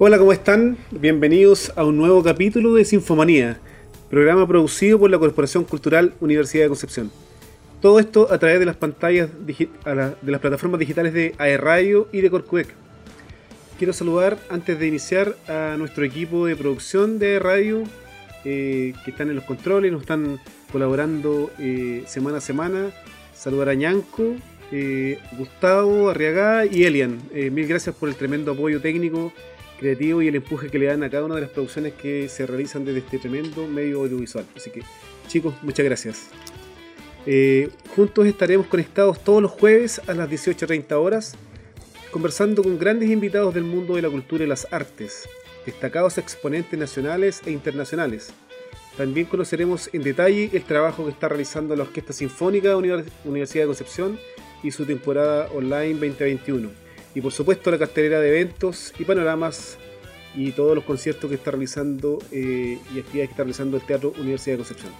Hola, ¿cómo están? Bienvenidos a un nuevo capítulo de Sinfomanía, programa producido por la Corporación Cultural Universidad de Concepción. Todo esto a través de las pantallas de las plataformas digitales de AERradio y de Corcuec. Quiero saludar antes de iniciar a nuestro equipo de producción de Radio eh, que están en los controles, nos están colaborando eh, semana a semana. Saludar a Ñanco, eh, Gustavo, Arriagá y Elian. mil gracias por el tremendo apoyo técnico creativo y el empuje que le dan a cada una de las producciones que se realizan desde este tremendo medio audiovisual. Así que, chicos, muchas gracias. Eh, juntos estaremos conectados todos los jueves a las 18.30 horas, conversando con grandes invitados del mundo de la cultura y las artes, destacados exponentes nacionales e internacionales. También conoceremos en detalle el trabajo que está realizando la Orquesta Sinfónica de Universidad de Concepción y su temporada online 2021 y por supuesto la cartelera de eventos y panoramas y todos los conciertos que está realizando eh, y actividades que está realizando el Teatro Universidad de Concepción.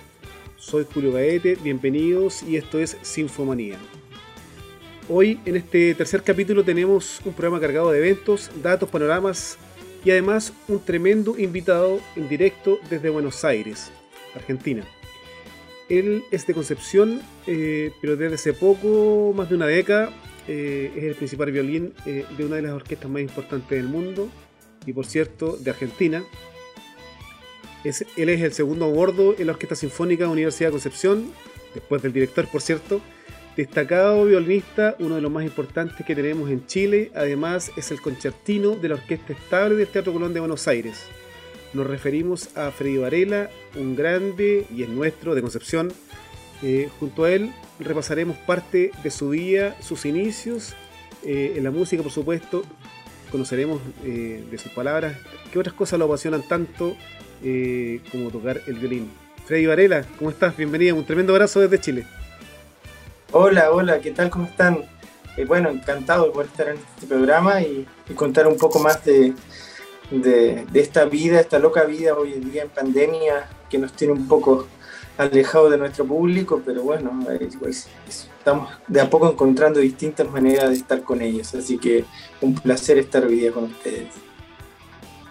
Soy Julio Gaete, bienvenidos y esto es Sinfomanía. Hoy en este tercer capítulo tenemos un programa cargado de eventos, datos, panoramas y además un tremendo invitado en directo desde Buenos Aires, Argentina. Él es de Concepción, eh, pero desde hace poco, más de una década, eh, es el principal violín eh, de una de las orquestas más importantes del mundo y por cierto de Argentina. Es, él es el segundo a bordo en la Orquesta Sinfónica de Universidad de Concepción, después del director por cierto, destacado violinista, uno de los más importantes que tenemos en Chile, además es el concertino de la Orquesta Estable del Teatro Colón de Buenos Aires. Nos referimos a Freddy Varela, un grande y es nuestro de Concepción, eh, junto a él repasaremos parte de su vida, sus inicios, eh, en la música por supuesto, conoceremos eh, de sus palabras qué otras cosas lo apasionan tanto como tocar el violín. Freddy Varela, ¿cómo estás? Bienvenido, un tremendo abrazo desde Chile. Hola, hola, ¿qué tal? ¿Cómo están? bueno, encantado de poder estar en este programa y, contar un poco más de, de, esta vida, esta loca vida hoy en día en pandemia que nos tiene un poco alejado de nuestro público, pero bueno, pues, estamos de a poco encontrando distintas maneras de estar con ellos, así que un placer estar hoy día con ustedes.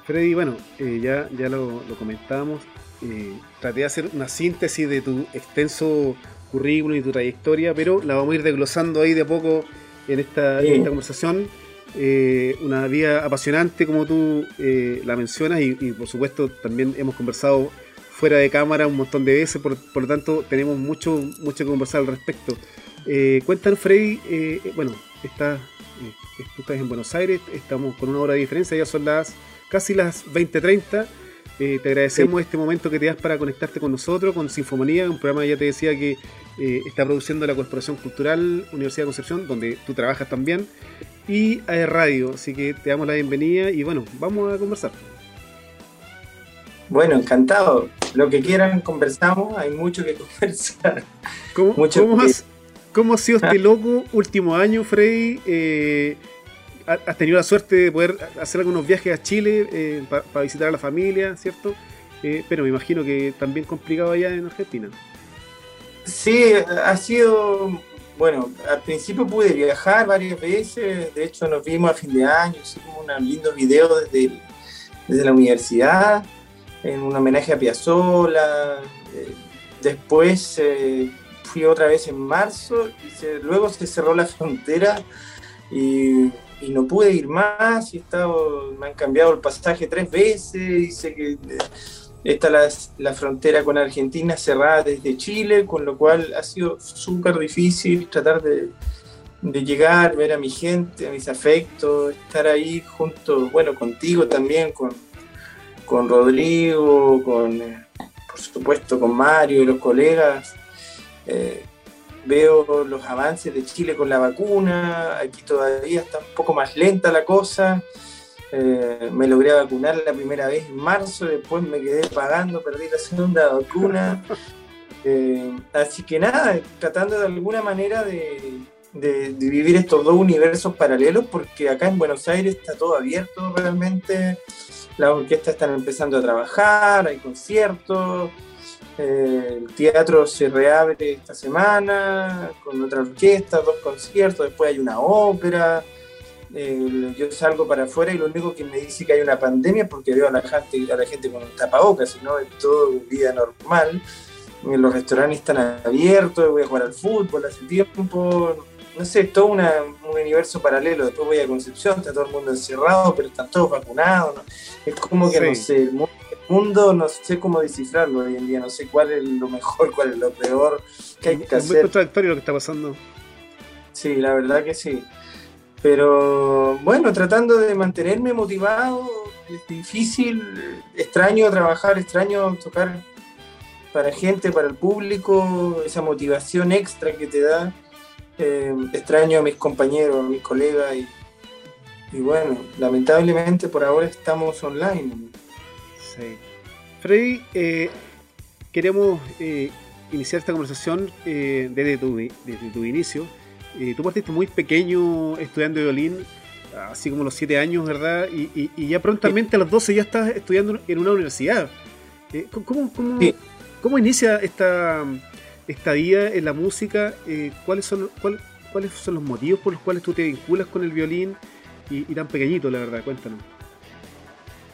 Freddy, bueno, eh, ya, ya lo, lo comentábamos, eh, traté de hacer una síntesis de tu extenso currículum y tu trayectoria, pero la vamos a ir desglosando ahí de a poco en esta, conversación. Eh, una vida apasionante como tú la mencionas y, y, por supuesto también hemos conversado fuera de cámara un montón de veces, por, lo tanto tenemos mucho, mucho que conversar al respecto. Eh, cuéntanos, Freddy, eh, eh, bueno, está, eh, tú estás en Buenos Aires, estamos con una hora de diferencia, ya son las casi las 20.30. te agradecemos este momento que te das para conectarte con nosotros, con Sinfomanía, un programa, ya te decía, que está produciendo la Corporación Cultural Universidad de Concepción, donde tú trabajas también, y a Radio, así que te damos la bienvenida y bueno, vamos a conversar. Bueno, encantado. Lo que quieran conversamos, hay mucho que conversar. ¿Cómo, cómo, ha sido este loco último año, Freddy? Eh, has tenido la suerte de poder hacer algunos viajes a Chile eh, para visitar a la familia, ¿cierto? Eh, pero me imagino que también complicado allá en Argentina. Sí, ha sido, bueno, al principio pude viajar varias veces, de hecho nos vimos a fin de año, hicimos un lindo video desde, desde la universidad, en un homenaje a Piazzolla. Eh, después eh, fui otra vez en marzo y luego se cerró la frontera y, no pude ir más. Y estado, me han cambiado el pasaje tres veces. Dice que eh, está la, la, frontera con Argentina cerrada desde Chile, con lo cual ha sido súper difícil tratar de, de llegar, ver a mi gente, a mis afectos, estar ahí junto, bueno, contigo también, con, con Rodrigo, con, eh, por supuesto con Mario y los colegas. Eh, veo los avances de Chile con la vacuna, aquí todavía está un poco más lenta la cosa. Eh, me logré vacunar la primera vez en marzo, después me quedé pagando, perdí la segunda vacuna. así que nada, tratando de alguna manera de, de, vivir estos dos universos paralelos, porque acá en Buenos Aires está todo abierto realmente las orquestas están empezando a trabajar, hay conciertos, eh, el teatro se reabre esta semana con otra orquesta, dos conciertos, después hay una ópera. yo salgo para afuera y lo único que me dice que hay una pandemia es porque veo a la gente, a la gente con tapabocas, si no es todo vida normal. Los restaurantes están abiertos, voy a jugar al fútbol hace tiempo, no sé, todo un universo paralelo. Después voy a Concepción, está todo el mundo encerrado, pero están todos vacunados. Es como que, no sé, el mundo, no sé cómo descifrarlo hoy en día, no sé cuál es lo mejor, cuál es lo peor, qué hay que hacer. Es muy contradictorio lo que está pasando. Sí, la verdad que sí. Pero bueno, tratando de mantenerme motivado, es difícil, extraño trabajar, extraño tocar para gente, para el público, esa motivación extra que te da. Eh, extraño a mis compañeros, a mis colegas y, bueno, lamentablemente por ahora estamos online. Sí. Freddy, eh, queremos eh, iniciar esta conversación desde tu, desde, tu, inicio. tú partiste muy pequeño estudiando violín, así como los 7 años, ¿verdad? Y, ya prontamente a los 12 ya estás estudiando en una universidad. ¿Cómo, cómo, cómo inicia esta estadía en la música, eh, ¿cuáles, son, ¿cuáles son los motivos por los cuales tú te vinculas con el violín y, tan pequeñito, la verdad? Cuéntanos.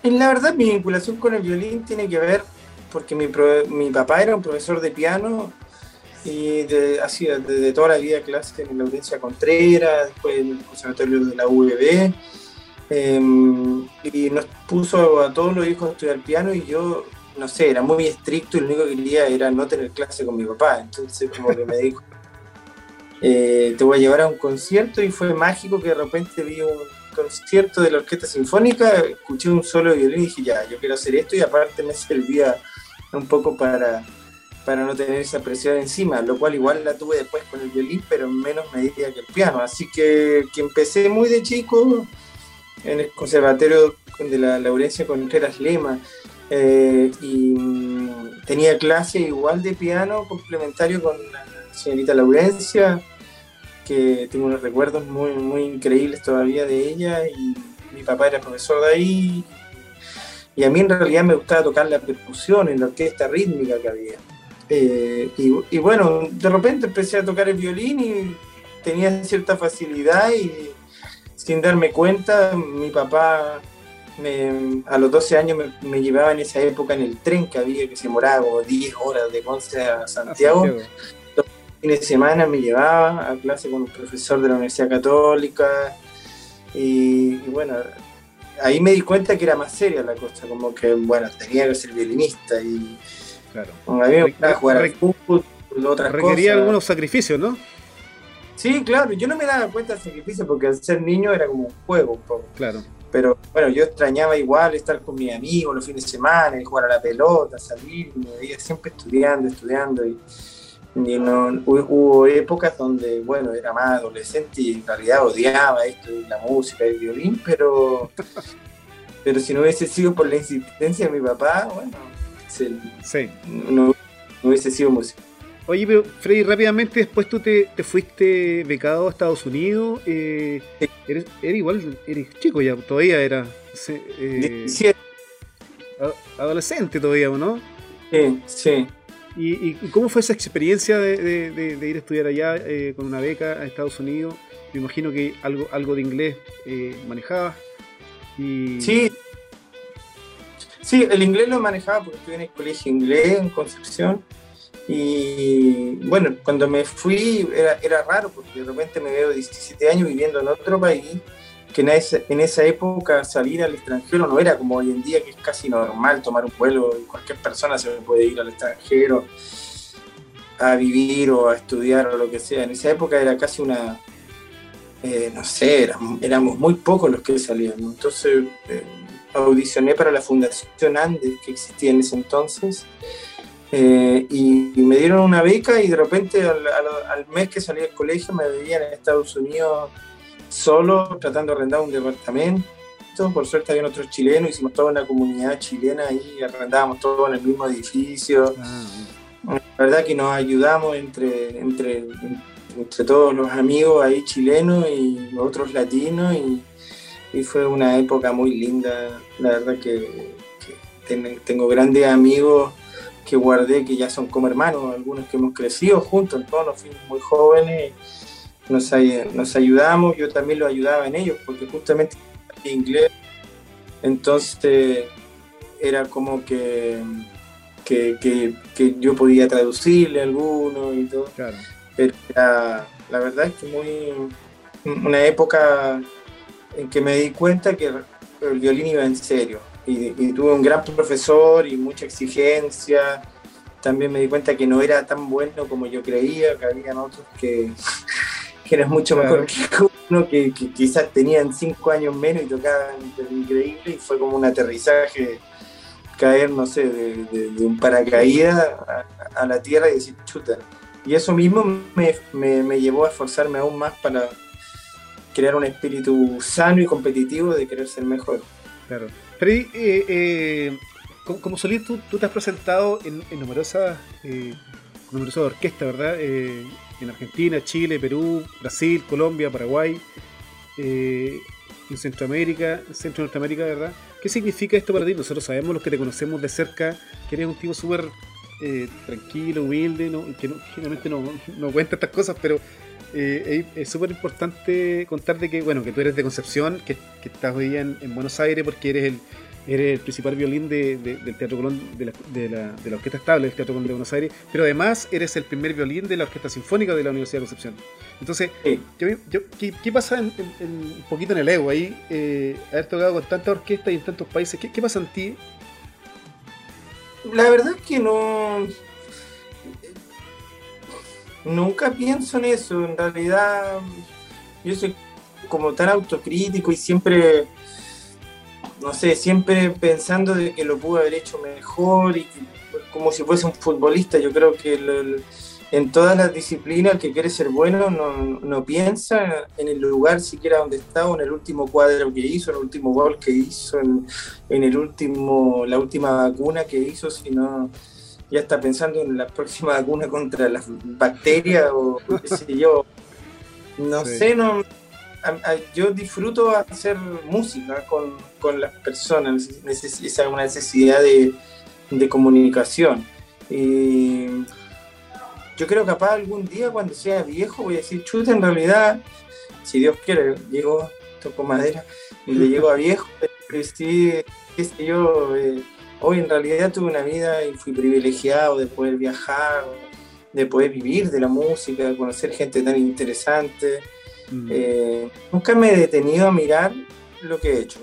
La verdad, mi vinculación con el violín tiene que ver porque mi, mi papá era un profesor de piano y de, desde toda la vida clase en la audiencia Contreras, después en el conservatorio de la UBB. Em, y nos puso a todos los hijos a estudiar piano y yo no sé, era muy estricto y lo único que quería era no tener clase con mi papá. Entonces como que me dijo, eh, te voy a llevar a un concierto y fue mágico que de repente vi un concierto de la Orquesta Sinfónica, escuché un solo violín y dije, ya, yo quiero hacer esto y aparte me servía un poco para, para no tener esa presión encima, lo cual igual la tuve después con el violín, pero en menos medida que el piano. Así que, que empecé muy de chico en el Conservatorio de la Laurencia Contreras Lema. Eh, y mm, tenía clase igual de piano complementario con la señorita Laurencia, que tengo unos recuerdos muy, muy increíbles todavía de ella, y mi papá era profesor de ahí, y a mí en realidad me gustaba tocar la percusión en la orquesta rítmica que había. Eh, y, y, bueno, de repente empecé a tocar el violín y tenía cierta facilidad y sin darme cuenta mi papá a los 12 años me, llevaba en esa época en el tren que había, que se moraba como 10 horas de Ponce a Santiago. Los fines de semana me llevaba a clase con un profesor de la Universidad Católica. Y, bueno, ahí me di cuenta que era más seria la cosa, como que, bueno, tenía que ser violinista. Y claro. a mí me gustaba jugar al fútbol, otras Requería algunos sacrificios, ¿no? Sí, claro, yo no me daba cuenta del sacrificio porque al ser niño era como un juego un poco. Claro. Pero bueno, yo extrañaba igual estar con mis amigos los fines de semana, jugar a la pelota, salir, me veía siempre estudiando, estudiando. Y, no, hubo épocas donde, bueno, era más adolescente y en realidad odiaba esto la música, el violín, pero, pero si no hubiese sido por la insistencia de mi papá, bueno, no, no hubiese sido música. Oye, pero Freddy, rápidamente después tú te, fuiste becado a Estados Unidos. Eh, eres, igual, eres chico ya, todavía era. Eh, adolescente todavía, ¿no? Sí, sí. ¿Y, cómo fue esa experiencia de, ir a estudiar allá eh, con una beca a Estados Unidos? Me imagino que algo, algo de inglés eh, manejabas. Y... Sí. Sí, el inglés lo manejaba porque estuve en el colegio inglés en Concepción y bueno, cuando me fui era, era raro porque de repente me veo 17 años viviendo en otro país, que en esa, en época salir al extranjero no era como hoy en día, que es casi normal tomar un vuelo y cualquier persona se puede ir al extranjero a vivir o a estudiar o lo que sea. En esa época era casi una, eh, no sé, éramos, muy pocos los que salíamos. Entonces eh, audicioné para la Fundación Andes que existía en ese entonces eh, y, me dieron una beca y de repente al, mes que salí del colegio me veían en Estados Unidos solo tratando de arrendar un departamento. Por suerte había otros chilenos, hicimos toda una comunidad chilena y arrendábamos todo en el mismo edificio. Ah, la verdad que nos ayudamos entre, entre, entre todos los amigos ahí chilenos y otros latinos y, fue una época muy linda. La verdad que, tengo grandes amigos que guardé, que ya son como hermanos, algunos que hemos crecido juntos, todos nos fuimos muy jóvenes nos, nos ayudamos, yo también lo ayudaba en ellos, porque justamente inglés, entonces era como que, que, yo podía traducirle alguno y todo. Pero la verdad es que muy una época en que me di cuenta que el violín iba en serio y, y tuve un gran profesor y mucha exigencia también me di cuenta que no era tan bueno como yo creía, que habían otros que, que eran mucho mejor que uno, que, quizás tenían cinco años menos y tocaban increíble, y fue como un aterrizaje, caer, no sé, de, un paracaídas a, la tierra y decir, chuta. Y eso mismo me, me, llevó a esforzarme aún más para crear un espíritu sano y competitivo de querer ser mejor. Claro. Freddy, eh, eh, como, solís, tú, te has presentado en, numerosas, eh, numerosas orquestas, ¿verdad? Eh, en Argentina, Chile, Perú, Brasil, Colombia, Paraguay, eh, en Centroamérica, Centro Norteamérica, ¿verdad? ¿Qué significa esto para ti? Nosotros sabemos, los que te conocemos de cerca, que eres un tipo súper tranquilo, humilde, ¿no? que generalmente no, no, cuenta estas cosas, pero es súper importante contar de que, bueno, que tú eres de Concepción, que, estás hoy en, en Buenos Aires porque eres el eres el principal violín de, del Teatro Colón, de la, de, la, de la, Orquesta Estable del Teatro Colón de Buenos Aires, pero además eres el primer violín de la Orquesta Sinfónica de la Universidad de Concepción. Entonces, ¿qué, pasa en, un poquito en el ego ahí? Eh, haber tocado con tantas orquestas y en tantos países, ¿qué, pasa en ti? La verdad es que no... Nunca pienso en eso, en realidad yo soy como tan autocrítico y siempre no sé, siempre pensando de que lo pudo haber hecho mejor y como si fuese un futbolista. Yo creo que en todas las disciplinas que quiere ser bueno no, piensa en el lugar siquiera donde está en el último cuadro que hizo, en el último gol que hizo, en, el último, la última vacuna que hizo, sino ya está pensando en la próxima vacuna contra las bacterias o qué sé yo. No sé, no yo disfruto hacer música con, con las personas, esa una necesidad de, de, comunicación. Y yo creo que capaz algún día cuando sea viejo voy a decir, chuta, en realidad, si Dios quiere, llego, toco madera, y le llego a viejo, sí, qué sé yo, eh, hoy en realidad tuve una vida y fui privilegiado de poder viajar, de poder vivir de la música, de conocer gente tan interesante. Mm. Eh, nunca me he detenido a mirar lo que he hecho.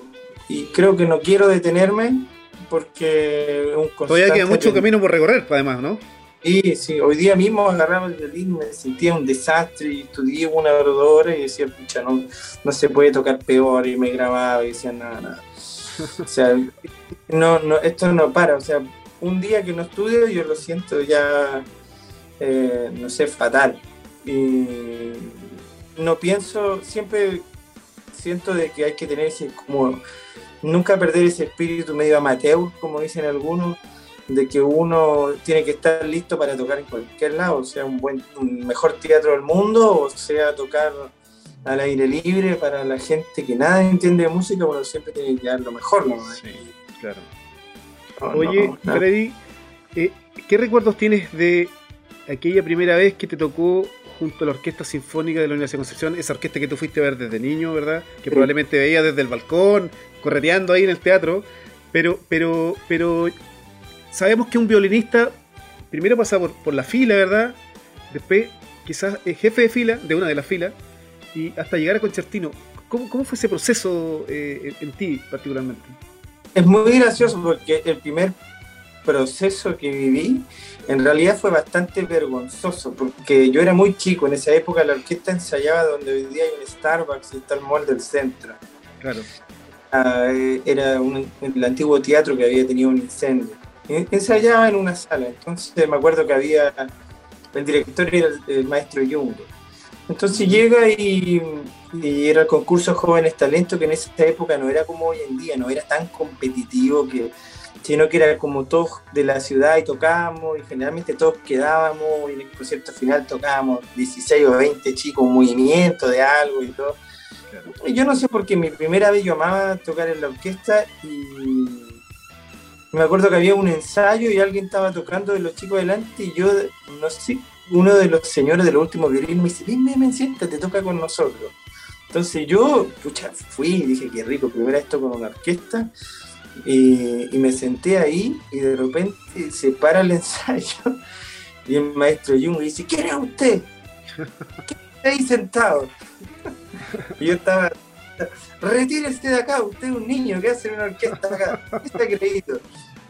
Y creo que no quiero detenerme porque un Todavía queda mucho camino por recorrer, además, ¿no? Sí, sí. Hoy día mismo agarraba el violín, me sentía un desastre y estudié una hora y decía, pucha, no, no se puede tocar peor. Y me grababa y decía, nada, nada. O sea, no, no, esto no para. O sea, un día que no estudio, yo lo siento ya, eh, no sé, fatal. Y no pienso, siempre siento de que hay que tener ese, como, nunca perder ese espíritu medio amateur, como dicen algunos, de que uno tiene que estar listo para tocar en cualquier lado, sea un buen, un mejor teatro del mundo, o sea tocar al aire libre para la gente que nada entiende de música, bueno, siempre tiene que dar lo mejor, ¿no? Sí, claro. Oye, Freddy, eh, ¿qué recuerdos tienes de aquella primera vez que te tocó junto a la Orquesta Sinfónica de la Universidad de Concepción, esa orquesta que tú fuiste a ver desde niño, ¿verdad? Que probablemente veías desde el balcón, correteando ahí en el teatro, pero, pero, pero sabemos que un violinista primero pasa por, la fila, ¿verdad? Después quizás es jefe de fila, de una de las filas, y hasta llegar a concertino. ¿Cómo, cómo fue ese proceso eh, en ti particularmente? Es muy gracioso porque el primer proceso que viví en realidad fue bastante vergonzoso porque yo era muy chico, en esa época la orquesta ensayaba donde hoy día hay un Starbucks y está el mall del centro. Claro. Ah, eh, era el antiguo teatro que había tenido un incendio. Ensayaba en una sala, entonces me acuerdo que había, el director era el, maestro Jung. Entonces llega y, y, era el concurso Jóvenes Talentos, que en esa época no era como hoy en día, no era tan competitivo que sino que era como todos de la ciudad y tocábamos, y generalmente todos quedábamos, y en el concierto final tocábamos 16 o 20 chicos, un movimiento de algo y todo. Y yo no sé por qué mi primera vez yo amaba tocar en la orquesta y me acuerdo que había un ensayo y alguien estaba tocando de los chicos delante y yo no sé, uno de los señores de los últimos violines me dice, ven, ven, siéntate, te toca con nosotros. Entonces yo, pucha, fui y dije, qué rico, primero esto con una orquesta. Y, me senté ahí y de repente se para el ensayo y el maestro Jung dice, ¿quién es usted? ¿Qué está ahí sentado? Y yo estaba, retírese de acá, usted es un niño que hace una orquesta acá, ¿qué está creído?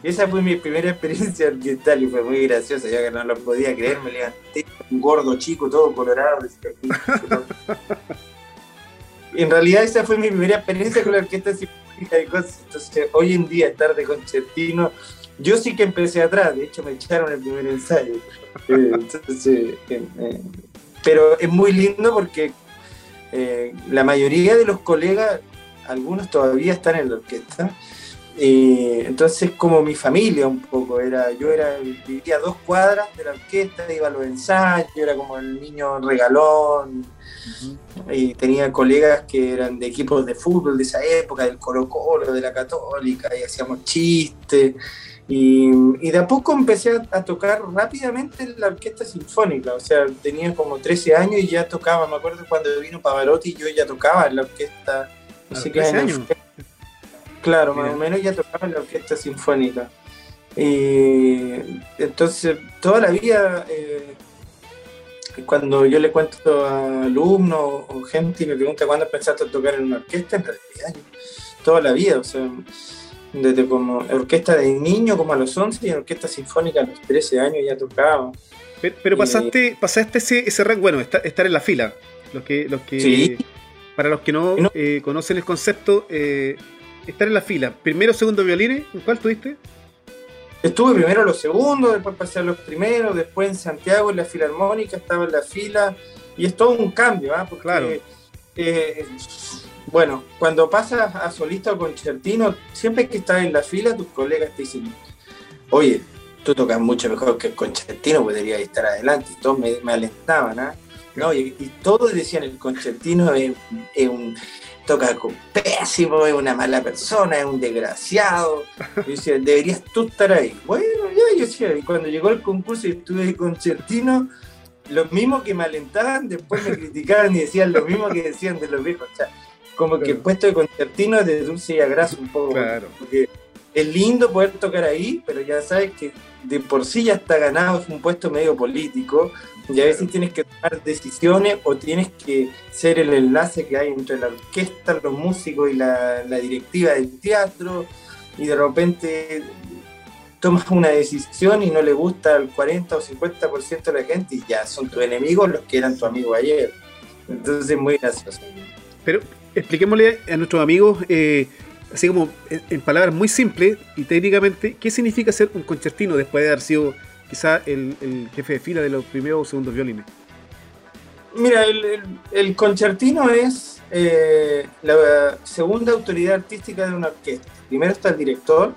Esa fue mi primera experiencia orquestal y fue muy graciosa, ya que no lo podía creer, me levanté un gordo chico, todo colorado. en realidad esa fue mi primera experiencia con la orquesta sinfónica de cosas. Entonces, hoy en día estar de concertino, yo sí que empecé atrás, de hecho me echaron el primer ensayo. Eh, eh, eh, pero es muy lindo porque la mayoría de los colegas, algunos todavía están en la orquesta. Entonces como mi familia un poco, era, yo era, vivía a dos cuadras de la orquesta, iba a los ensayos, era como el niño regalón, y tenía colegas que eran de equipos de fútbol de esa época, del Colo Colo, de la Católica, y hacíamos chistes. Y, de a poco empecé a, tocar rápidamente en la orquesta sinfónica, o sea, tenía como 13 años y ya tocaba, me acuerdo cuando vino Pavarotti yo ya tocaba en la orquesta, no sé qué años. Claro, más o menos ya tocaba en la orquesta sinfónica. Y entonces, toda la vida eh, cuando yo le cuento a alumnos o gente y me pregunta cuándo pensaste tocar en una orquesta, en realidad toda la vida, o sea, desde como orquesta de niño como a los 11 y en orquesta sinfónica a los 13 años ya tocaba. Pero, pasaste, pasaste ese, ese rango, bueno, estar, en la fila. Los que, los que, Para los que no, eh, conocen el concepto, eh, estar en la fila. Primero, segundo violines, ¿en cuál tuviste? Estuve primero los segundos, después pasé a los primeros, después en Santiago en la Filarmónica estaba en la fila y es todo un cambio, ¿ah? Porque, claro. Eh, bueno, cuando pasas a solista o concertino, siempre que estás en la fila, tus colegas te dicen, oye, tú tocas mucho mejor que el concertino, podrías estar adelante. Y todos me, alentaban, ¿ah? No, y, todos decían, el concertino es un toca pésimo, es una mala persona, es un desgraciado. Yo decía, deberías tú estar ahí. Bueno, ya, yo decía, y cuando llegó el concurso y estuve concertino, los mismos que me alentaban, después me criticaban y decían lo mismo que decían de los viejos. O sea, como que el puesto de concertino es de dulce y a graso un poco. Claro. Porque es lindo poder tocar ahí, pero ya sabes que de por sí ya está ganado, es un puesto medio político, y a veces tienes que tomar decisiones o tienes que ser el enlace que hay entre la orquesta, los músicos y la, directiva del teatro, y de repente tomas una decisión y no le gusta al 40 o 50% de la gente y ya son tus enemigos los que eran tu amigo ayer. Entonces es muy gracioso. Pero expliquémosle a nuestros amigos, eh, así como en palabras muy simples y técnicamente, ¿qué significa ser un concertino después de haber sido quizá el, jefe de fila de los primeros o segundos violines? Mira, el, concertino es eh, la segunda autoridad artística de una orquesta. Primero está el director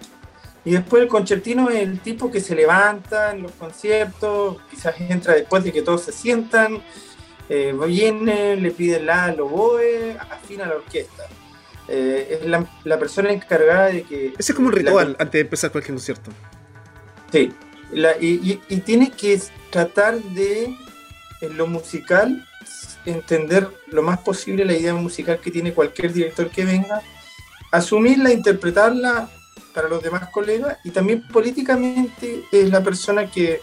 y después el concertino es el tipo que se levanta en los conciertos, quizás entra después de que todos se sientan, eh, viene, le pide la, lo boe, afina la orquesta. Eh, es la, persona encargada de que... Ese es como un ritual antes de empezar cualquier concierto. Sí, y, tiene que tratar de, en lo musical, entender lo más posible la idea musical que tiene cualquier director que venga, asumirla, interpretarla para los demás colegas y también políticamente es la persona que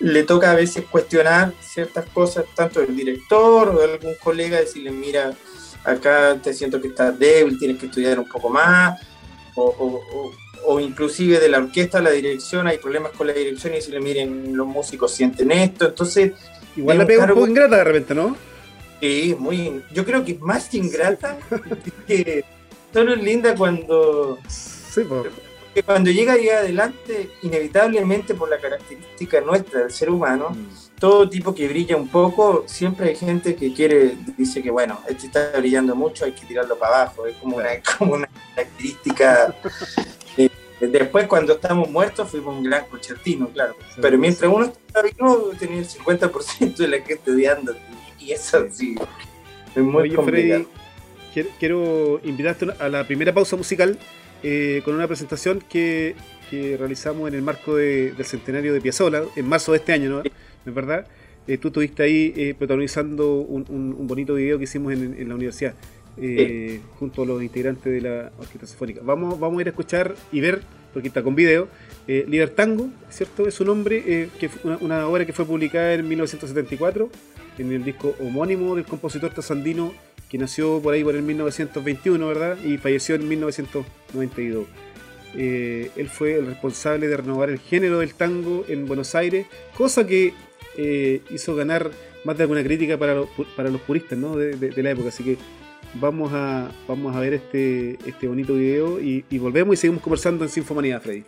le, toca a veces cuestionar ciertas cosas, tanto del director o de algún colega, decirle, mira, acá te siento que estás débil, tienes que estudiar un poco más, o, o inclusive de la orquesta la dirección, hay problemas con la dirección y decirle, miren, los músicos sienten esto, entonces... Igual la pega un poco ingrata de repente, ¿no? Sí, muy... Yo creo que es más ingrata que solo es linda cuando... Sí, Que cuando llega ahí adelante, inevitablemente por la característica nuestra del ser humano, mm. todo tipo que brilla un poco, siempre hay gente que quiere, dice que bueno, este está brillando mucho, hay que tirarlo para abajo, es como una, como una característica Después, cuando estamos muertos, fuimos un gran concertino, claro. Pero mientras uno estaba vivo, tenía el 50% de la gente estudiando. Y eso sí, es muy complicado. quiero invitarte a la primera pausa musical eh, con una presentación que, realizamos en el marco del centenario de Piazzolla, en marzo de este año, ¿no? es verdad. Eh, tú estuviste ahí eh, protagonizando un, bonito video que hicimos en, la universidad, eh, junto a los integrantes de la Orquesta Sinfónica. Vamos, vamos a ir a escuchar y ver, porque está con video, Libertango, ¿cierto? Es su nombre, que una, obra que fue publicada en 1974 en el disco homónimo del compositor tasandino que nació por ahí por el 1921, ¿verdad? Y falleció en 1992. Eh, él fue el responsable de renovar el género del tango en Buenos Aires, cosa que eh, hizo ganar más de alguna crítica para, para los puristas ¿no? de, la época. Así que vamos a, vamos a ver este, este bonito video y, y volvemos y seguimos conversando en Sinfomanía, Freddy.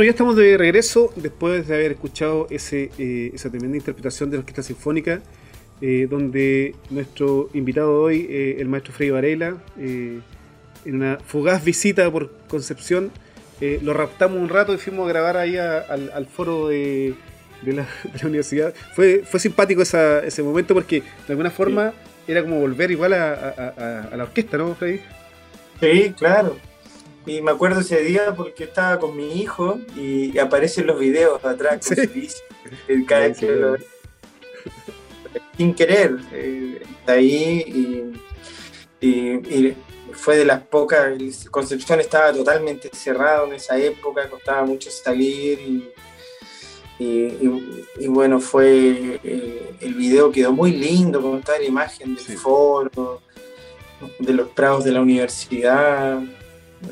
Bueno, ya estamos de regreso después de haber escuchado ese, eh, esa tremenda interpretación de la Orquesta Sinfónica, eh, donde nuestro invitado hoy, eh, el maestro Freddy Varela, en una fugaz visita por Concepción, lo raptamos un rato y fuimos a grabar ahí al, foro de, la, universidad. Fue, fue simpático ese momento porque de alguna forma era como volver igual a, a la orquesta, ¿no, Freddy? Sí, claro. Y me acuerdo ese día porque estaba con mi hijo y, aparecen los videos atrás con sin querer, eh, está ahí y, fue de las pocas, Concepción estaba totalmente cerrado en esa época, costaba mucho salir y, bueno, fue, eh, el video quedó muy lindo con toda la imagen del foro, de los prados de la universidad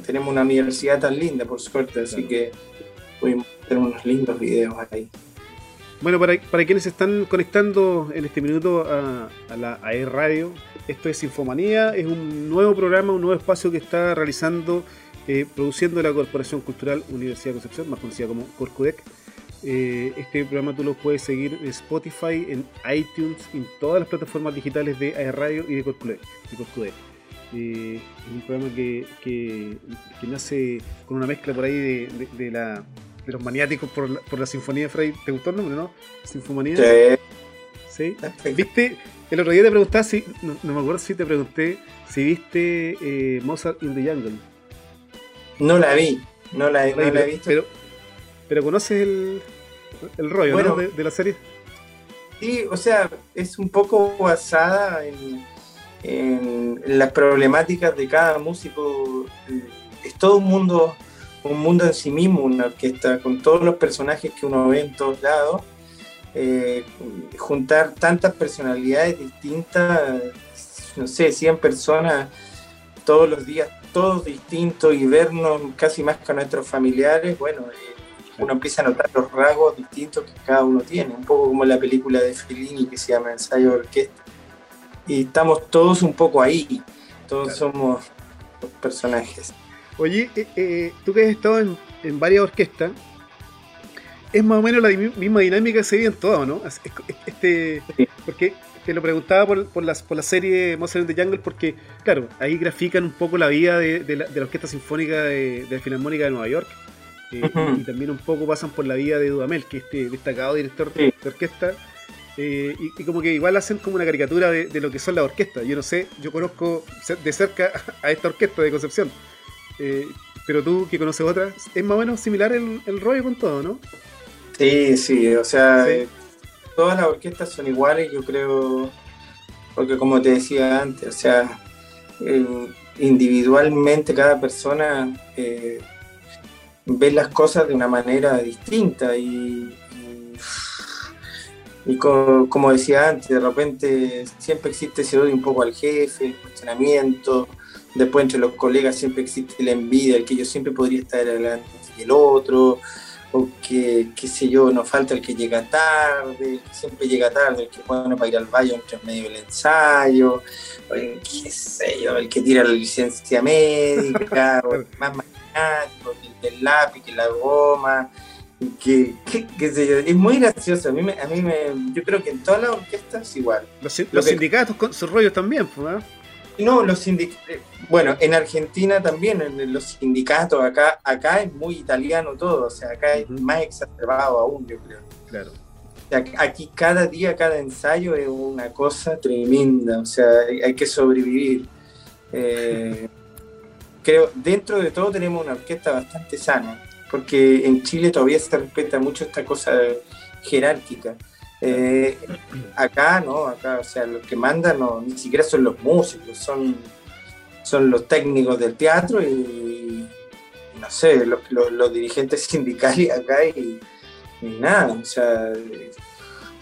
tenemos una universidad tan linda, por suerte, así que pudimos tener unos lindos videos ahí. Bueno, para, para quienes están conectando en este minuto a, la AER Radio, esto es Infomanía, es un nuevo programa, un nuevo espacio que está realizando, eh, produciendo la Corporación Cultural Universidad de Concepción, más conocida como Corcudec. Eh, este programa tú lo puedes seguir en Spotify, en iTunes, en todas las plataformas digitales de AER Radio y de Corcudec. De Corcudec. Eh, es un programa que, que, nace con una mezcla por ahí de, de, la, de los maniáticos por la, por la Sinfonía de Fray. ¿Te gustó el nombre, no? Sinfonía. Sí. ¿Sí? ¿Viste? El otro día te preguntaba si, no, me acuerdo si te pregunté si viste eh, Mozart in the Jungle. No la vi, no la, no la he visto. Pero, pero conoces el, el rollo de, la serie. Sí, o sea, es un poco basada en, en las problemáticas de cada músico. Es todo un mundo, un mundo en sí mismo, una orquesta, con todos los personajes que uno ve en todos lados. Eh, juntar tantas personalidades distintas, no sé, 100 personas todos los días, todos distintos y vernos casi más que a nuestros familiares, bueno, eh, uno empieza a notar los rasgos distintos que cada uno tiene, un poco como la película de Fellini que se llama Ensayo de Orquesta. Y estamos todos un poco ahí, todos somos los personajes. Oye, eh, eh, tú que has estado en, en, varias orquestas, es más o menos la misma dinámica que se vive en todas, ¿no? Este, Porque te lo preguntaba por, por, la, por la serie Mozart in the Jungle, porque, claro, ahí grafican un poco la vida de, la, Orquesta Sinfónica de, de la Filarmónica de Nueva York eh, y también un poco pasan por la vida de Dudamel, que es este destacado director de orquesta. Eh, y, como que igual hacen como una caricatura de, lo que son las orquestas. Yo no sé, yo conozco de cerca a esta orquesta de Concepción. Eh, pero tú que conoces otras, es más o menos similar el, rollo con todo, ¿no? Sí, sí, o sea, todas las orquestas son iguales, yo creo, porque como te decía antes, o sea, individualmente cada persona ves las cosas de una manera distinta y, y, como, decía antes, de repente siempre existe ese odio un poco al jefe, el cuestionamiento, después entre los colegas siempre existe la envidia, el que yo siempre podría estar adelante que el otro, o que, qué sé yo, nos falta el que llega tarde, el que siempre llega tarde, el que bueno para ir al baño entre medio del ensayo, o el, qué sé yo, el que tira la licencia médica, o el más el lápiz, que la goma, que, es muy gracioso. A mí, a mí me, yo creo que en todas las orquestas igual. Los, sindicatos con sus rollos también, pues, No, los sindicatos, eh, bueno, en Argentina también, en los sindicatos, acá, acá es muy italiano todo, o sea, acá es más exacerbado aún, yo creo. Claro. aquí cada día, cada ensayo es una cosa tremenda, o sea, hay, que sobrevivir. Eh, creo, dentro de todo tenemos una orquesta bastante sana, porque en Chile todavía se respeta mucho esta cosa jerárquica. Eh, acá no, acá, o sea, los que mandan no, ni siquiera son los músicos, son, son los técnicos del teatro y, no sé, los, dirigentes sindicales acá y, y, nada, o sea,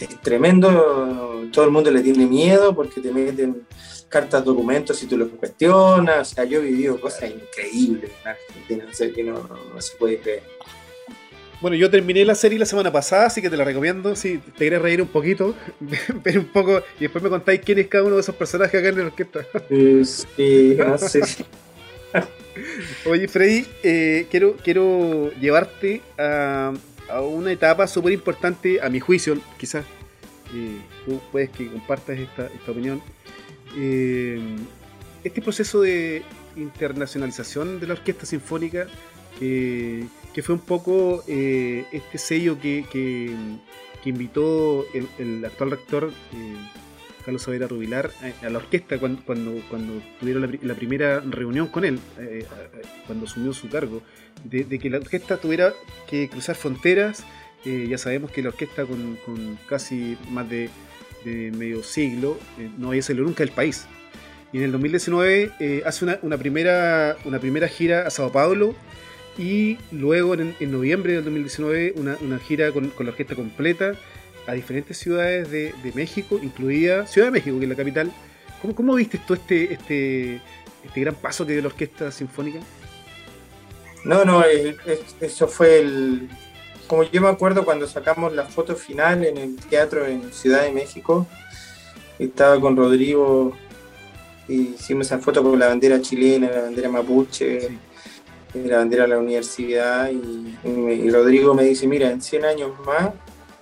es tremendo, todo el mundo le tiene miedo porque te meten cartas, documentos si tú los cuestionas. O sea, yo he vivido cosas increíbles en Argentina, o sea, que no, se puede creer. Bueno, yo terminé la serie la semana pasada, así que te la recomiendo. Si te quieres reír un poquito, ver un poco y después me contáis quién es cada uno de esos personajes acá en la orquesta. sí, no sé. Oye, Freddy, eh, quiero, quiero llevarte a, a una etapa súper importante, a mi juicio, quizás eh, tú puedes que compartas esta, esta opinión, eh, este proceso de internacionalización de la orquesta sinfónica, que fue un poco eh, este sello que, invitó el, actual rector eh, Carlos Savera Rubilar a, la orquesta cuando, cuando, tuvieron la, primera reunión con él, cuando asumió su cargo, de, que la orquesta tuviera que cruzar fronteras. ya sabemos que la orquesta con casi más de de medio siglo, eh, no había salido nunca del país. Y en el 2019 eh, hace una, primera, una primera gira a Sao Paulo y luego en, noviembre del 2019 una, gira con, la orquesta completa a diferentes ciudades de, México, incluida Ciudad de México, que es la capital. ¿Cómo, cómo viste tú este, este, este gran paso que dio la orquesta sinfónica? No, no, eso fue el, como yo me acuerdo cuando sacamos la foto final en el teatro en Ciudad de México, estaba con Rodrigo y hicimos esa foto con la bandera chilena, la bandera mapuche, la bandera de la universidad y, Rodrigo me dice, mira, en 100 años más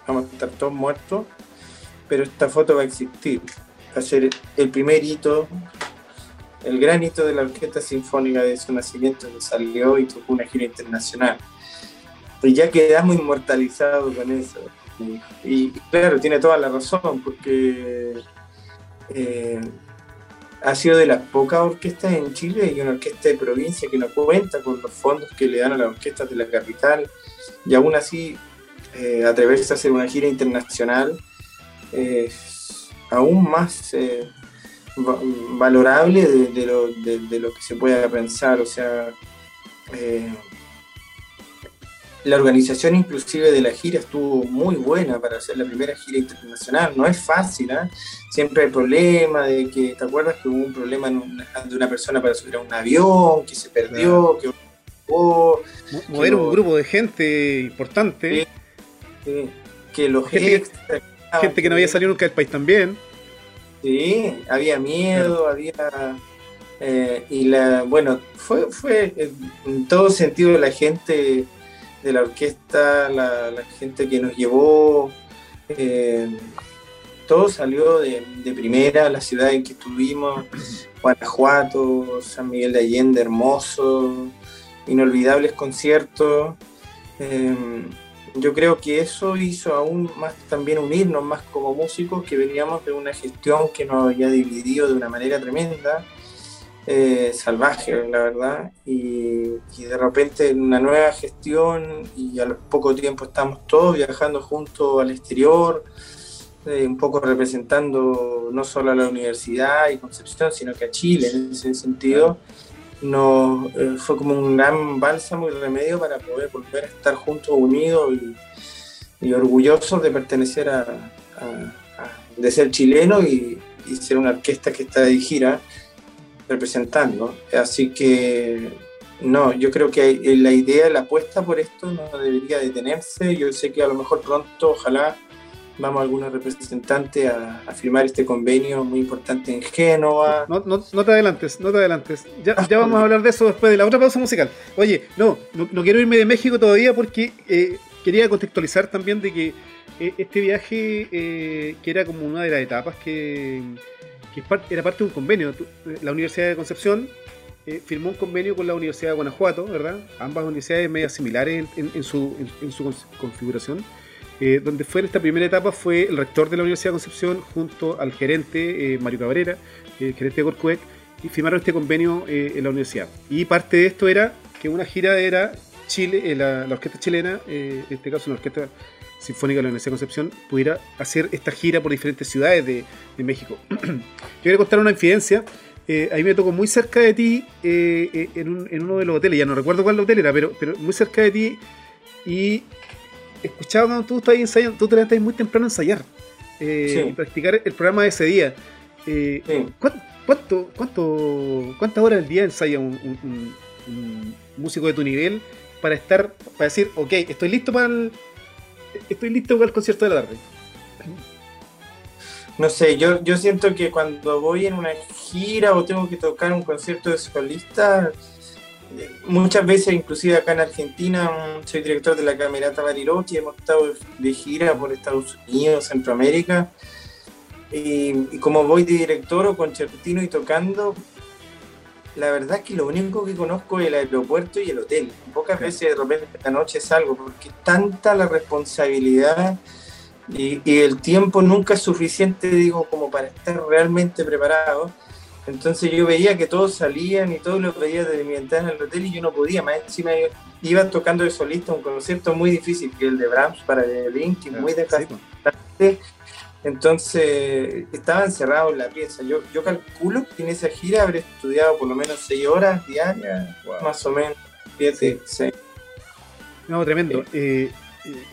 vamos a estar todos muertos, pero esta foto va a existir, va a ser el primer hito, el gran hito de la Orquesta Sinfónica de su nacimiento que salió y tocó una gira internacional y ya quedamos inmortalizados con eso. Y, claro, tiene toda la razón, porque eh, ha sido de las pocas orquestas en Chile y una orquesta de provincia que no cuenta con los fondos que le dan a las orquestas de la capital y aún así eh, atreverse a hacer una gira internacional es aún más eh, valorable de, lo, de, lo, que se pueda pensar. O sea, eh, la organización inclusive de la gira estuvo muy buena para hacer la primera gira internacional. No es fácil, ¿eh? siempre hay problemas de que, ¿te acuerdas que hubo un problema de una persona para subir a un avión, que se perdió, que mover un grupo de gente importante. que los gente, gente que no había salido nunca del país también. Sí, había miedo, había eh, y la bueno fue fue en todo sentido la gente de la orquesta, la, gente que nos llevó, eh, todo salió de, primera, la ciudad en que estuvimos, Guanajuato, San Miguel de Allende, hermoso, inolvidables conciertos. Eh, yo creo que eso hizo aún más también unirnos más como músicos que veníamos de una gestión que nos había dividido de una manera tremenda eh, salvaje, la verdad, y, de repente en una nueva gestión y a poco tiempo estamos todos viajando juntos al exterior, eh, un poco representando no solo a la universidad y Concepción, sino que a Chile en ese sentido. no eh, fue como un gran bálsamo y remedio para poder volver a estar juntos, unidos y, orgullosos de pertenecer a, de ser chileno y, y, ser una orquesta que está de gira representando. Así que no, yo creo que la idea, la apuesta por esto no debería detenerse. Yo sé que a lo mejor pronto, ojalá, vamos algunos representantes a, firmar este convenio muy importante en Génova. No, no, no te adelantes, no te adelantes. Ya, ya, vamos a hablar de eso después de la otra pausa musical. Oye, no, no, quiero irme de México todavía porque eh, quería contextualizar también de que eh, este viaje, eh, que era como una de las etapas que que era parte de un convenio. La Universidad de Concepción eh, firmó un convenio con la Universidad de Guanajuato, ¿verdad? Ambas universidades medias similares en, su, configuración. Eh, donde fue en esta primera etapa fue el rector de la Universidad de Concepción junto al gerente eh, Mario Cabrera, gerente de Corcuec, y firmaron este convenio en la universidad. Y parte de esto era que una gira era Chile, la, la, orquesta chilena, en este caso una orquesta Sinfónica de la Universidad de Concepción pudiera hacer esta gira por diferentes ciudades de, México. Yo quería contar una infidencia. Eh, ahí me tocó muy cerca de ti eh, eh, en, uno de los hoteles, ya no recuerdo cuál hotel era, pero, pero muy cerca de ti y escuchaba cuando tú estabas ensayando, tú te levantas muy temprano a ensayar y practicar el programa de ese día. ¿cuánto, cuánto, cuántas horas al día ensaya un, músico de tu nivel para estar, para decir, ok, estoy listo para el, estoy listo para el concierto de la tarde. No sé, yo, yo siento que cuando voy en una gira o tengo que tocar un concierto de solista, muchas veces, inclusive acá en Argentina, soy director de la Camerata Bariloche, hemos estado de gira por Estados Unidos, Centroamérica, y, como voy de director o concertino y tocando, la verdad es que lo único que conozco es el aeropuerto y el hotel. Pocas veces de repente la noche salgo porque tanta la responsabilidad y, el tiempo nunca es suficiente, digo, como para estar realmente preparado. Entonces yo veía que todos salían y todos los veía desde mi ventana en el hotel y yo no podía. Más encima iba tocando de solista un concierto muy difícil, que el de Brahms para el Link, muy desgastante. Entonces estaba encerrado en la pieza. Yo, yo calculo que en esa gira habré estudiado por lo menos seis horas diarias, más o menos, siete, seis. No, tremendo. Eh,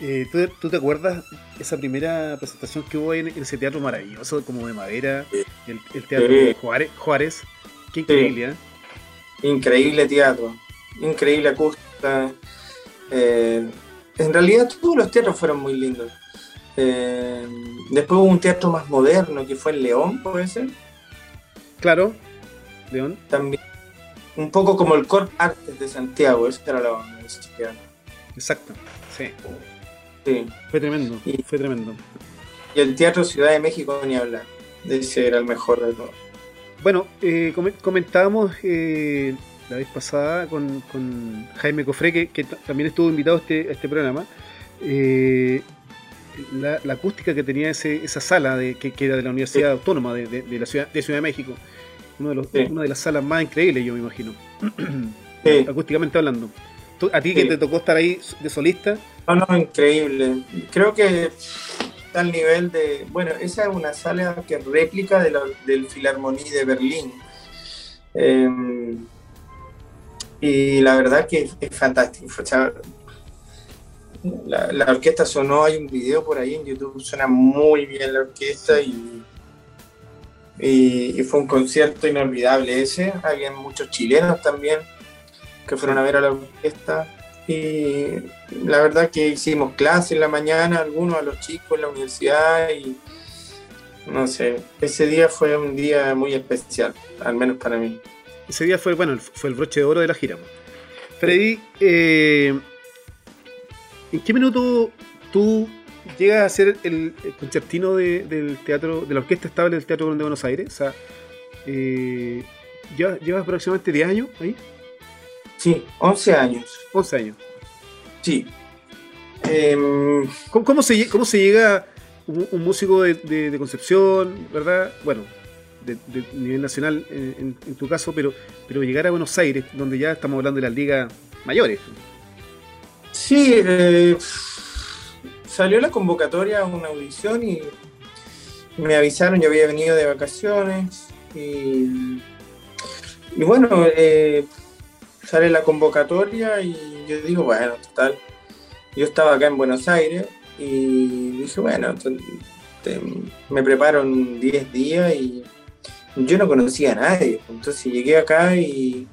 eh, eh, ¿tú, te acuerdas esa primera presentación que hubo en, ese teatro maravilloso, como de madera, el, teatro de Juárez, Juárez? Qué increíble, Increíble teatro, increíble acústica. en realidad todos los teatros fueron muy lindos. Eh, después hubo un teatro más moderno que fue el León, puede ser. Claro, León. También. Un poco como el Corp Artes de Santiago, ese era la Exacto, sí. sí. Fue tremendo, fue tremendo. Y el Teatro Ciudad de México ni hablar. Ese era el mejor de todos. Bueno, eh, comentábamos eh, la vez pasada con, Jaime Cofré, que, también estuvo invitado a este, a este programa. Eh, la, acústica que tenía ese, esa sala de, que, era de la Universidad Autónoma de, la ciudad, de Ciudad de México. Uno de los, Una de las salas más increíbles, yo me imagino. Acústicamente hablando. ¿A ti que te tocó estar ahí de solista? No, no, increíble. Creo que está al nivel de. Bueno, esa es una sala que réplica de del Filarmonie de Berlín. Em, y la verdad que es, fantástico. La, orquesta sonó, hay un video por ahí en YouTube, suena muy bien la orquesta y, y, fue un concierto inolvidable ese. Había muchos chilenos también que fueron a ver a la orquesta. Y la verdad que hicimos clase en la mañana, algunos a los chicos en la universidad y no sé, ese día fue un día muy especial, al menos para mí. Ese día fue, bueno, fue el broche de oro de la gira. Freddy, eh, ¿en qué minuto tú llegas a ser el, concertino del teatro, de la orquesta estable del Teatro de Buenos Aires? O sea, eh, ¿llevas, aproximadamente 10 años ahí? Sí, 11 años. 11 años. Sí. Em, ¿Cómo, se, ¿Cómo se llega un, músico de, Concepción, verdad? Bueno, de, nivel nacional en, tu caso, pero, pero llegar a Buenos Aires, donde ya estamos hablando de las ligas mayores. Sí, eh, salió la convocatoria a una audición y me avisaron, yo había venido de vacaciones y, y bueno, eh, sale la convocatoria y yo digo, bueno, total. Yo estaba acá en Buenos Aires y dije, bueno, me preparo en 10 días y yo no conocía a nadie. Entonces llegué acá y,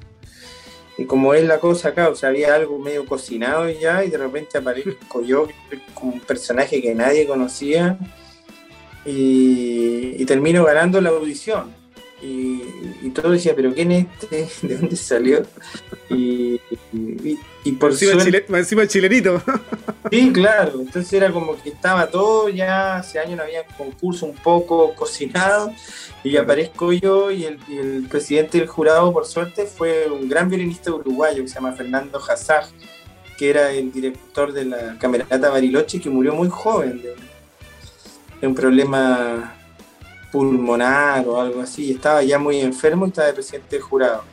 y como es la cosa acá, o sea, había algo medio cocinado ya, y de repente aparezco yo como un personaje que nadie conocía y termino ganando la audición. Y, y todo decía, pero ¿quién es este? ¿De dónde salió? Y, y, por encima, encima el chilenito. Sí, claro. Entonces era como que estaba todo ya, hace años no había concurso un poco cocinado y aparezco yo y el, presidente del jurado, por suerte, fue un gran violinista uruguayo que se llama Fernando Hassag, que era el director de la Camerata Bariloche, que murió muy joven de un problema pulmonar o algo así, estaba ya muy enfermo y estaba de presidente de jurado.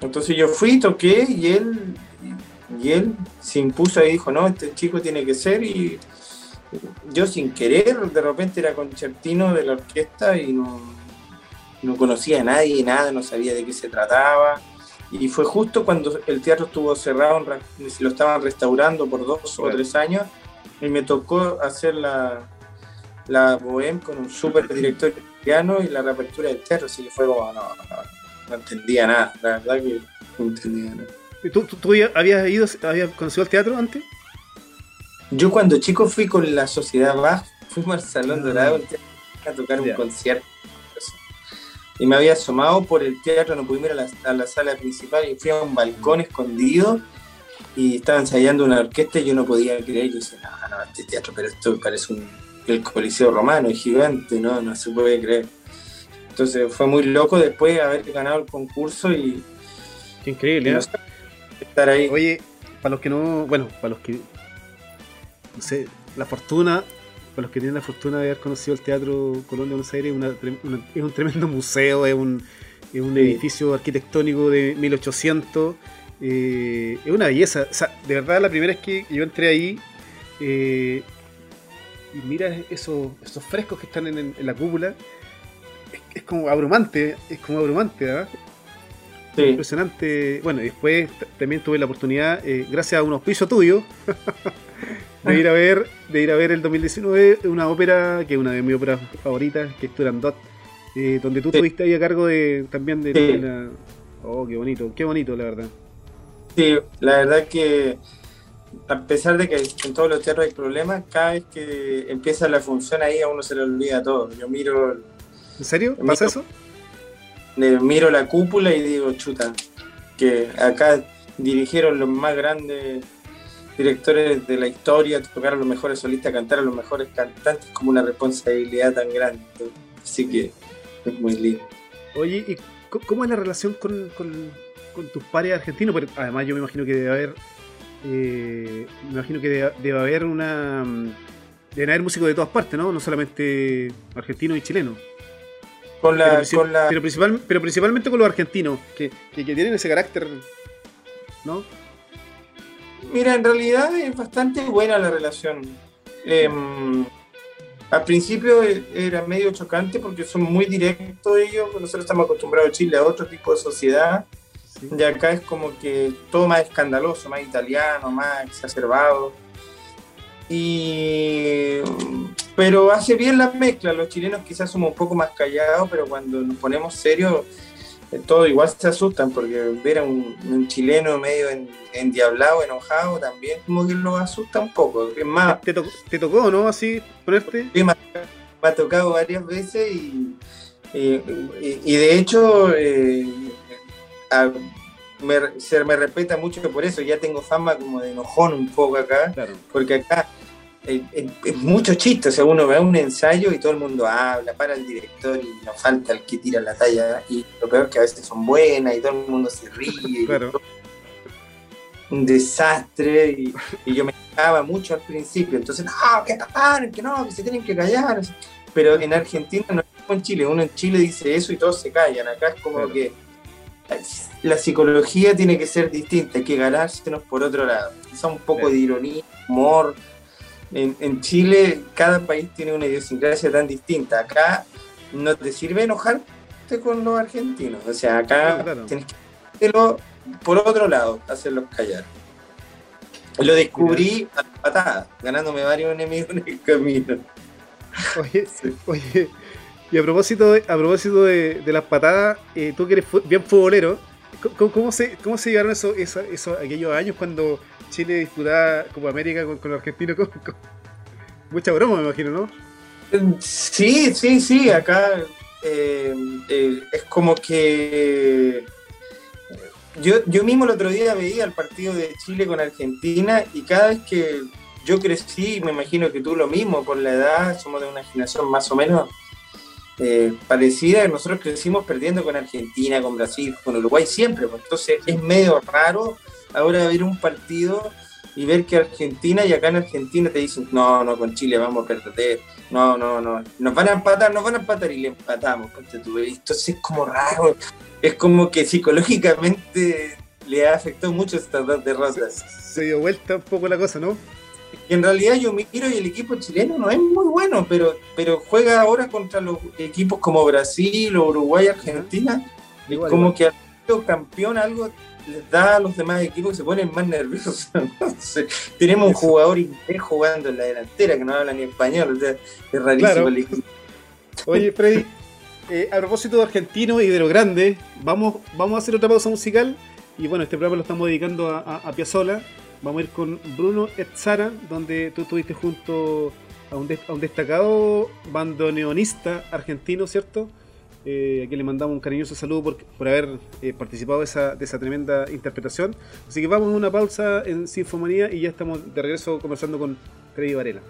Entonces yo fui, toqué y él, y él se impuso y dijo, no, este chico tiene que ser y yo sin querer, de repente era concertino de la orquesta y no, no conocía a nadie, nada, no sabía de qué se trataba. Y fue justo cuando el teatro estuvo cerrado, lo estaban restaurando por dos o tres años, y me tocó hacer la, la Bohème con un súper director italiano y la reapertura del teatro, así que fue como, no, no, entendía nada, la verdad que no entendía nada. ¿Tú, tú, habías ido, habías conocido el teatro antes? Yo cuando chico fui con la Sociedad Bach, fuimos al Salón Dorado a tocar un concierto. Y me había asomado por el teatro, no pudimos ir a la, a la sala principal y fui a un balcón escondido y estaba ensayando una orquesta y yo no podía creer. Yo decía, no, no, este teatro, pero esto parece un el Coliseo Romano, es gigante, ¿no? No se puede creer. Entonces fue muy loco después de haber ganado el concurso y. Qué increíble, ¿eh? Estar ahí. Oye, para los que no. Bueno, para los que. No sé, la fortuna. Para los que tienen la fortuna de haber conocido el Teatro Colón de Buenos Aires, es un tremendo museo, es un, es un edificio arquitectónico de 1800. Eh, es una belleza. O sea, de verdad, la primera vez que yo entré ahí, eh, y mira esos, esos frescos que están en, la cúpula, es, como abrumante, es como abrumante, ¿verdad? Impresionante. Bueno, y después también tuve la oportunidad, eh, gracias a un auspicio tuyo, de ir a ver, de ir a ver el 2019 una ópera que es una de mis óperas favoritas, que es Turandot, eh, donde tú estuviste ahí a cargo de también de, la, Oh, qué bonito, qué bonito, la verdad. Sí, la verdad que a pesar de que en todos los teatros hay problemas, cada vez que empieza la función ahí a uno se le olvida todo. Yo miro... ¿En serio? ¿Pasa eso? Miro la cúpula y digo, chuta, que acá dirigieron los más grandes directores de la historia, tocaron los mejores solistas, cantaron los mejores cantantes, como una responsabilidad tan grande. Así que es muy lindo. Oye, ¿y cómo es la relación con, con, con tus pares argentinos? Porque además yo me imagino que debe haber eh, me imagino que debe, haber una, mm, deben haber músicos de todas partes, ¿no? No solamente argentinos y chilenos. Con la, pero, con la... pero, principal, pero principalmente con los argentinos, que, que, que tienen ese carácter, ¿no? Mira, en realidad es bastante buena la relación. Eh, al principio era medio chocante porque son muy directos ellos, nosotros estamos acostumbrados en Chile a otro tipo de sociedad, sí. y acá es como que todo más escandaloso, más italiano, más exacerbado. Y pero hace bien la mezcla, los chilenos quizás somos un poco más callados, pero cuando nos ponemos serios, eh, todo igual se asustan, porque ver a un, un chileno medio en, endiablado, enojado, también como que lo asusta un poco. Es más, ¿Te, to te tocó, no? Así, ponerte. Sí, me, me, ha tocado varias veces y, y, y de hecho eh, a, me, se me respeta mucho por eso, ya tengo fama como de enojón un poco acá, claro. porque acá es, es, mucho chiste, o sea, uno ve un ensayo y todo el mundo habla, para el director y nos falta el que tira la talla, y lo peor es que a veces son buenas y todo el mundo se ríe. Claro. Un desastre y, y, yo me quejaba mucho al principio, entonces, no, que paren, que no, que se tienen que callar. Pero en Argentina no es como en Chile, uno en Chile dice eso y todos se callan, acá es como claro. que la psicología tiene que ser distinta, hay que ganársenos por otro lado. Quizá un poco de ironía, humor. En, en, Chile cada país tiene una idiosincrasia tan distinta. Acá no te sirve enojarte con los argentinos. O sea, acá claro. tienes que hacerlo por otro lado, hacerlos callar. Lo descubrí a patadas, ganándome varios enemigos en el camino. Oye, sí. oye, y a propósito de, a propósito de, de las patadas, eh, tú que eres bien futbolero, ¿cómo, cómo, se, cómo se llegaron esos, esos, aquellos años cuando Chile disputaba Copa América con, con los argentinos? Mucha broma, me imagino, ¿no? Sí, sí, sí, acá eh, eh, es como que... Yo, yo mismo el otro día veía el partido de Chile con Argentina y cada vez que yo crecí, me imagino que tú lo mismo, por la edad, somos de una generación más o menos eh, parecida, nosotros crecimos perdiendo con Argentina, con Brasil, con Uruguay siempre, pues, entonces es medio raro ahora ver un partido y ver que Argentina y acá en Argentina te dicen, no, no, con Chile vamos a perder, no, no, no, nos van a empatar, nos van a empatar y le empatamos, entonces es como raro, es como que psicológicamente le ha afectado mucho estas dos derrotas. Se dio vuelta un poco la cosa, ¿no? Y en realidad yo miro y el equipo chileno no es muy bueno, pero, pero juega ahora contra los equipos como Brasil Uruguay, Argentina, y como igual. que al campeón algo les da a los demás equipos que se ponen más nerviosos. Entonces, tenemos un jugador inglés jugando en la delantera que no habla ni español, o sea, es rarísimo claro. el equipo. Oye, Freddy, eh, a propósito de argentino y de lo grande, vamos, vamos a hacer otra pausa musical. Y bueno, este programa lo estamos dedicando a, a, a Piazzola. Vamos a ir con Bruno Etzara, donde tú estuviste junto a un, a un destacado bandoneonista argentino, ¿cierto? Eh, a quien le mandamos un cariñoso saludo por, por haber eh, participado de esa, de esa, tremenda interpretación. Así que vamos a una pausa en Sinfomanía y ya estamos de regreso conversando con Freddy Varela.